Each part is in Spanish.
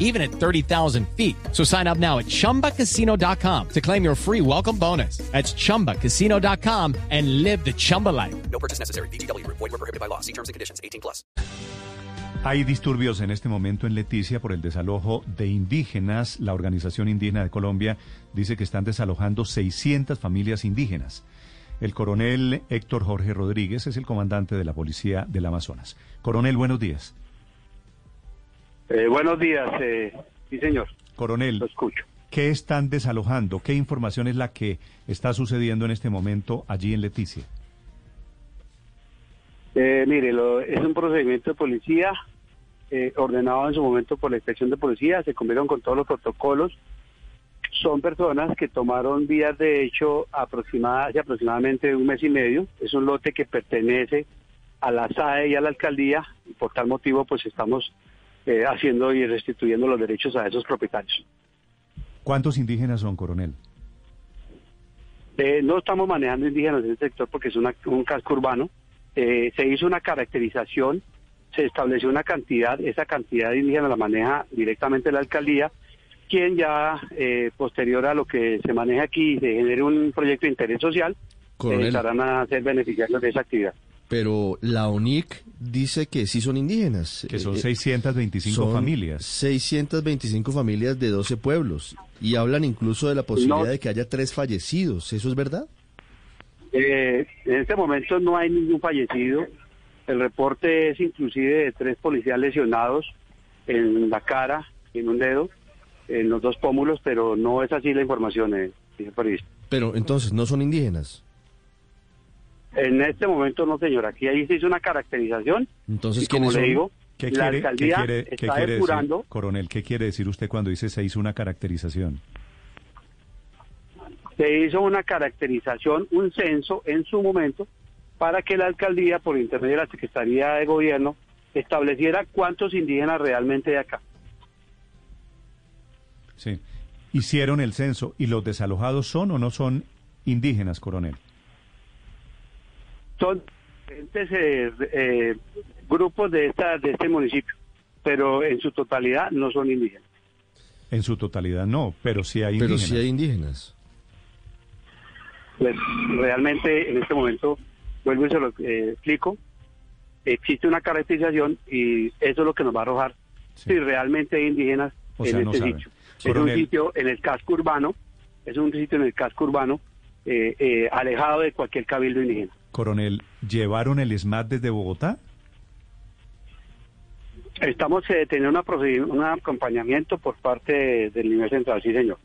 even at 30,000 feet. So sign up now at chumbacasino.com to claim your free welcome bonus. That's chumbacasino.com and live the Chumba life. No purchase necessary. BGW. Void were prohibited by law. See terms and conditions. 18 plus. Hay disturbios en este momento en Leticia por el desalojo de indígenas. La Organización Indígena de Colombia dice que están desalojando 600 familias indígenas. El coronel Héctor Jorge Rodríguez es el comandante de la Policía del Amazonas. Coronel, buenos días. Eh, buenos días, eh, sí señor, Coronel, lo escucho. ¿qué están desalojando? ¿Qué información es la que está sucediendo en este momento allí en Leticia? Eh, mire, lo- es un procedimiento de policía eh, ordenado en su momento por la inspección de policía, se cumplieron con todos los protocolos. Son personas que tomaron vías de hecho aproximada, hace aproximadamente un mes y medio. Es un lote que pertenece a la SAE y a la alcaldía y por tal motivo pues estamos eh, haciendo y restituyendo los derechos a esos propietarios. ¿Cuántos indígenas son, coronel? Eh, no estamos manejando indígenas en el sector porque es una- un casco urbano. Eh, se hizo una caracterización, se estableció una cantidad, esa cantidad de indígenas la maneja directamente la alcaldía, quien ya eh, posterior a lo que se maneja aquí se genere un proyecto de interés social, eh, estarán a ser beneficiarios de esa actividad. Pero la ONIC dice que sí son indígenas. Que son Eh, 625 son familias. 625 familias de 12 pueblos. Y hablan incluso de la posibilidad No. de que haya tres fallecidos. ¿Eso es verdad? Eh, en este momento no hay ningún fallecido. El reporte es inclusive de tres policías lesionados en la cara, en un dedo, en los dos pómulos, pero no es así la información, eh. Pero entonces no son indígenas. En este momento no, señor. Aquí ahí se hizo una caracterización Entonces, como ¿quiénes le digo, ¿Qué la quiere, qué alcaldía qué está quiere depurando. decir, coronel? ¿Qué quiere decir usted cuando dice se hizo una caracterización? se hizo una caracterización, un censo en su momento, para que la alcaldía, por intermedio de la Secretaría de Gobierno, estableciera cuántos indígenas realmente hay acá. Sí. Hicieron el censo y los desalojados son o no son indígenas, coronel. Son diferentes eh, eh, grupos de, esta, de este municipio, pero en su totalidad no son indígenas. En su totalidad no, pero sí hay Pero indígenas. sí hay indígenas. Pues realmente en este momento, vuelvo y se lo eh, explico, existe una caracterización y eso es lo que nos va a arrojar Sí. si realmente hay indígenas O en sea, no este saben. sitio. Es un sitio en el casco urbano, es un sitio en el casco urbano eh, eh, alejado de cualquier cabildo indígena. Coronel, ¿llevaron el SMAT desde Bogotá? Estamos eh, teniendo una un acompañamiento por parte de- del nivel central, sí señor.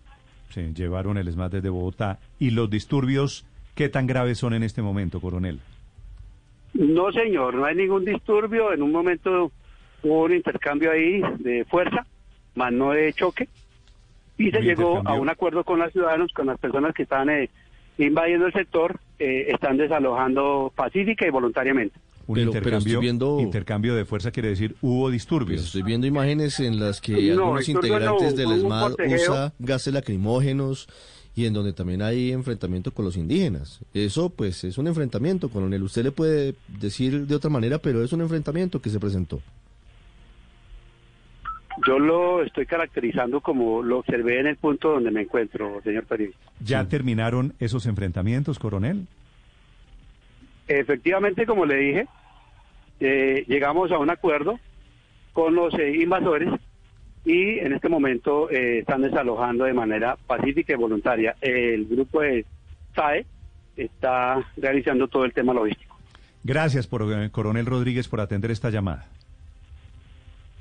Sí, llevaron el SMAT desde Bogotá. ¿Y los disturbios qué tan graves son en este momento, coronel? No señor, no hay ningún disturbio, en un momento hubo un intercambio ahí de fuerza, más no de choque, y se llegó a un acuerdo con los ciudadanos, con las personas que están eh, invadiendo el sector, eh, están desalojando pacífica y voluntariamente. Un Pero- intercambio, viendo- intercambio de fuerza quiere decir hubo Pues disturbios. estoy viendo imágenes en las que No, algunos no, integrantes del ESMAD usa gases lacrimógenos y en donde también hay enfrentamiento con los indígenas. Eso pues es un enfrentamiento, coronel. Usted le puede decir de otra manera, pero es un enfrentamiento que se presentó. Yo lo estoy caracterizando como lo observé en el punto donde me encuentro, señor periodista. ¿Ya terminaron esos enfrentamientos, coronel? Efectivamente, como le dije, eh, llegamos a un acuerdo con los eh, invasores y en este momento eh, están desalojando de manera pacífica y voluntaria. El grupo de SAE está realizando todo el tema logístico. Gracias, por, eh, coronel Rodríguez, por atender esta llamada.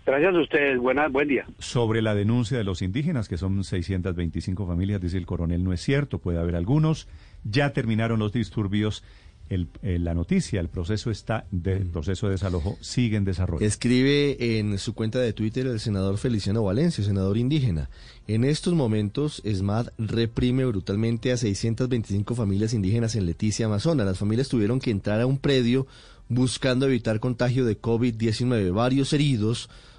Gracias a ustedes. Buenas, buen día. Sobre la denuncia de los indígenas, que son 625 familias, dice el coronel, no es cierto, puede haber algunos. Ya terminaron los disturbios. El, eh, la noticia, el proceso está, de, el proceso de desalojo sigue en desarrollo. Escribe en su cuenta de Twitter el senador Feliciano Valencia, senador indígena. En estos momentos, ESMAD reprime brutalmente a 625 familias indígenas en Leticia, Amazonas. Las familias tuvieron que entrar a un predio buscando evitar contagio de COVID-19. Varios heridos